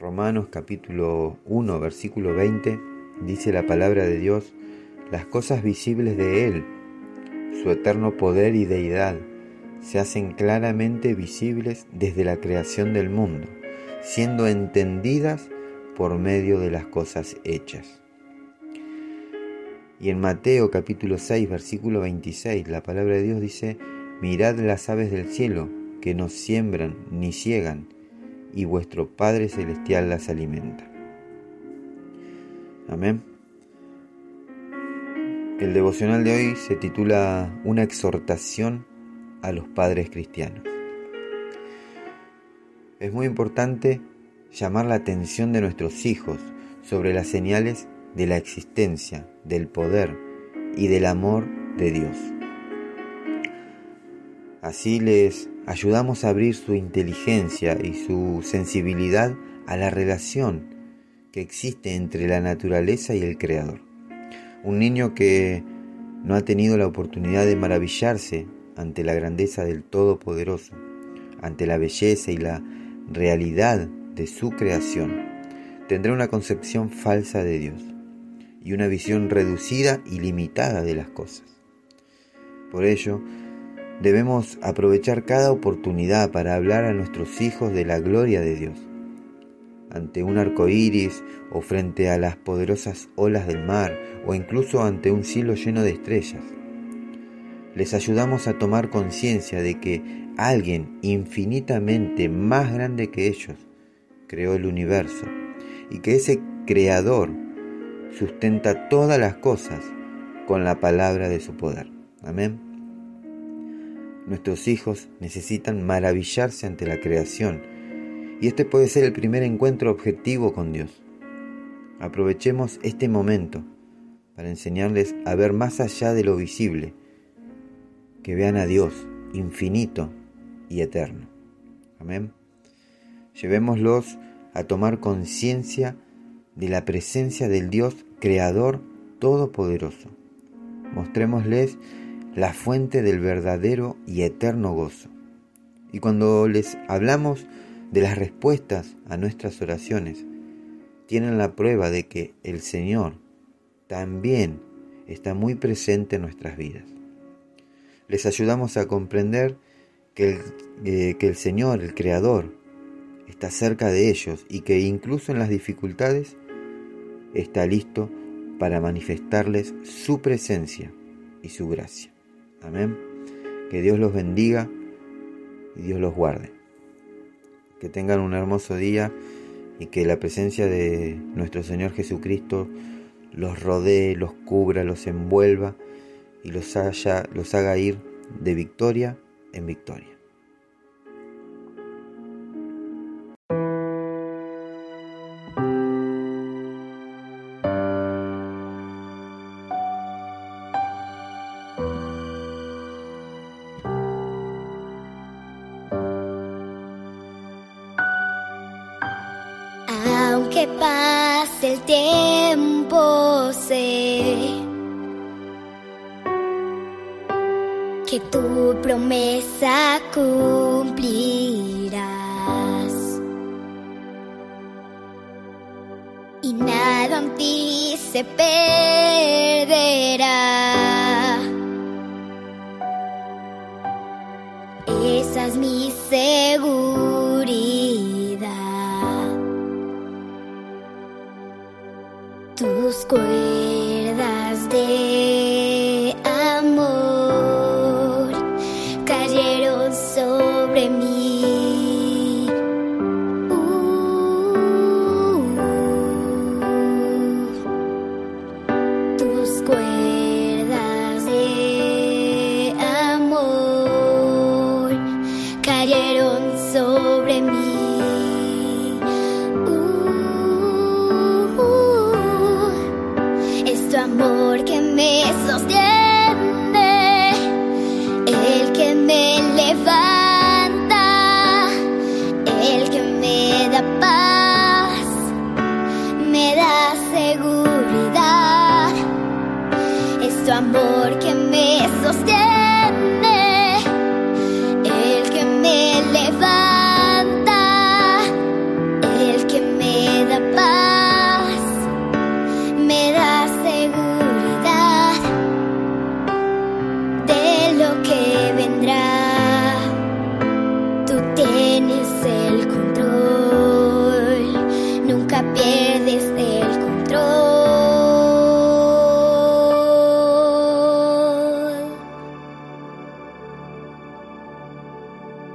Romanos capítulo 1, versículo 20, dice la palabra de Dios, las cosas visibles de Él, su eterno poder y deidad, se hacen claramente visibles desde la creación del mundo, siendo entendidas por medio de las cosas hechas. Y en Mateo capítulo 6, versículo 26, la palabra de Dios dice, mirad las aves del cielo, que no siembran ni ciegan, y vuestro Padre Celestial las alimenta. Amén. El devocional de hoy se titula Una exhortación a los padres cristianos. Es muy importante llamar la atención de nuestros hijos sobre las señales de la existencia, del poder y del amor de Dios. Así les ayudamos a abrir su inteligencia y su sensibilidad a la relación que existe entre la naturaleza y el Creador. Un niño que no ha tenido la oportunidad de maravillarse ante la grandeza del Todopoderoso, ante la belleza y la realidad de su creación, tendrá una concepción falsa de Dios y una visión reducida y limitada de las cosas. Por ello, Debemos aprovechar cada oportunidad para hablar a nuestros hijos de la gloria de Dios. Ante un arco iris o frente a las poderosas olas del mar o incluso ante un cielo lleno de estrellas. Les ayudamos a tomar conciencia de que alguien infinitamente más grande que ellos creó el universo y que ese creador sustenta todas las cosas con la palabra de su poder. Amén. Nuestros hijos necesitan maravillarse ante la creación y este puede ser el primer encuentro objetivo con Dios. Aprovechemos este momento para enseñarles a ver más allá de lo visible, que vean a Dios infinito y eterno. Amén. Llevémoslos a tomar conciencia de la presencia del Dios Creador Todopoderoso. Mostrémosles la fuente del verdadero y eterno gozo. Y cuando les hablamos de las respuestas a nuestras oraciones, tienen la prueba de que el Señor también está muy presente en nuestras vidas. Les ayudamos a comprender que el, eh, que el Señor, el Creador, está cerca de ellos y que incluso en las dificultades está listo para manifestarles su presencia y su gracia. Amén. Que Dios los bendiga y Dios los guarde. Que tengan un hermoso día y que la presencia de nuestro Señor Jesucristo los rodee, los cubra, los envuelva y los, los haga ir de victoria en victoria. Que pase el tiempo, sé que tu promesa cumplirás y nada en ti se perderá. Esa es mi seguridad. Cuerdas de amor cayeron sobre mí. Uh, tus cuerdas de amor cayeron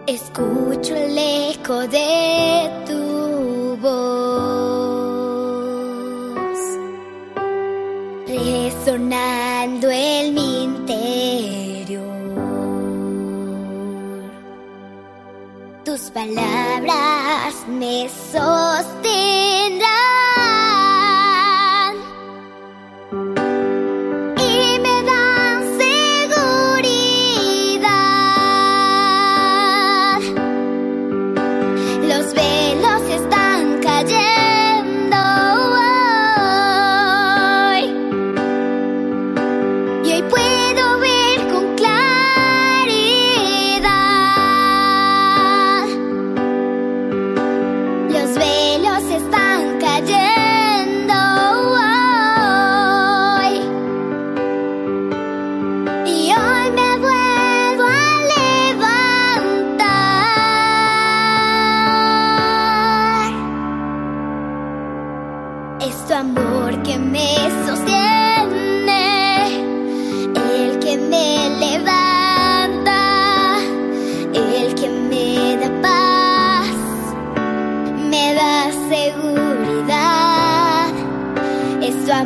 Escucho el eco de tu voz resonando en mi interior. Tus palabras me sostendrán.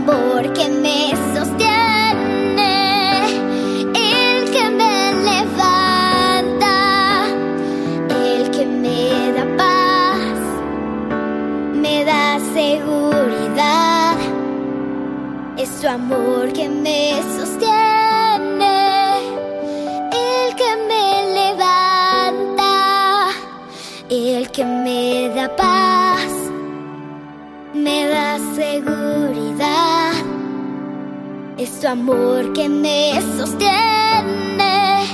Amor que me sostiene, el que me levanta, el que me da paz, me da seguridad. Es tu amor que me sostiene, el que me levanta, el que me da paz me da seguridad. Es tu amor que me sostiene,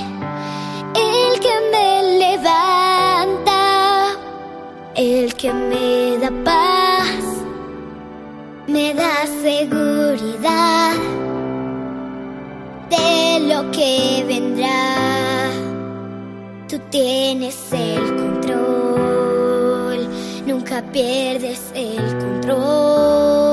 el que me levanta, el que me da paz, me da seguridad de lo que vendrá. Tú tienes el control, nunca pierdes el control.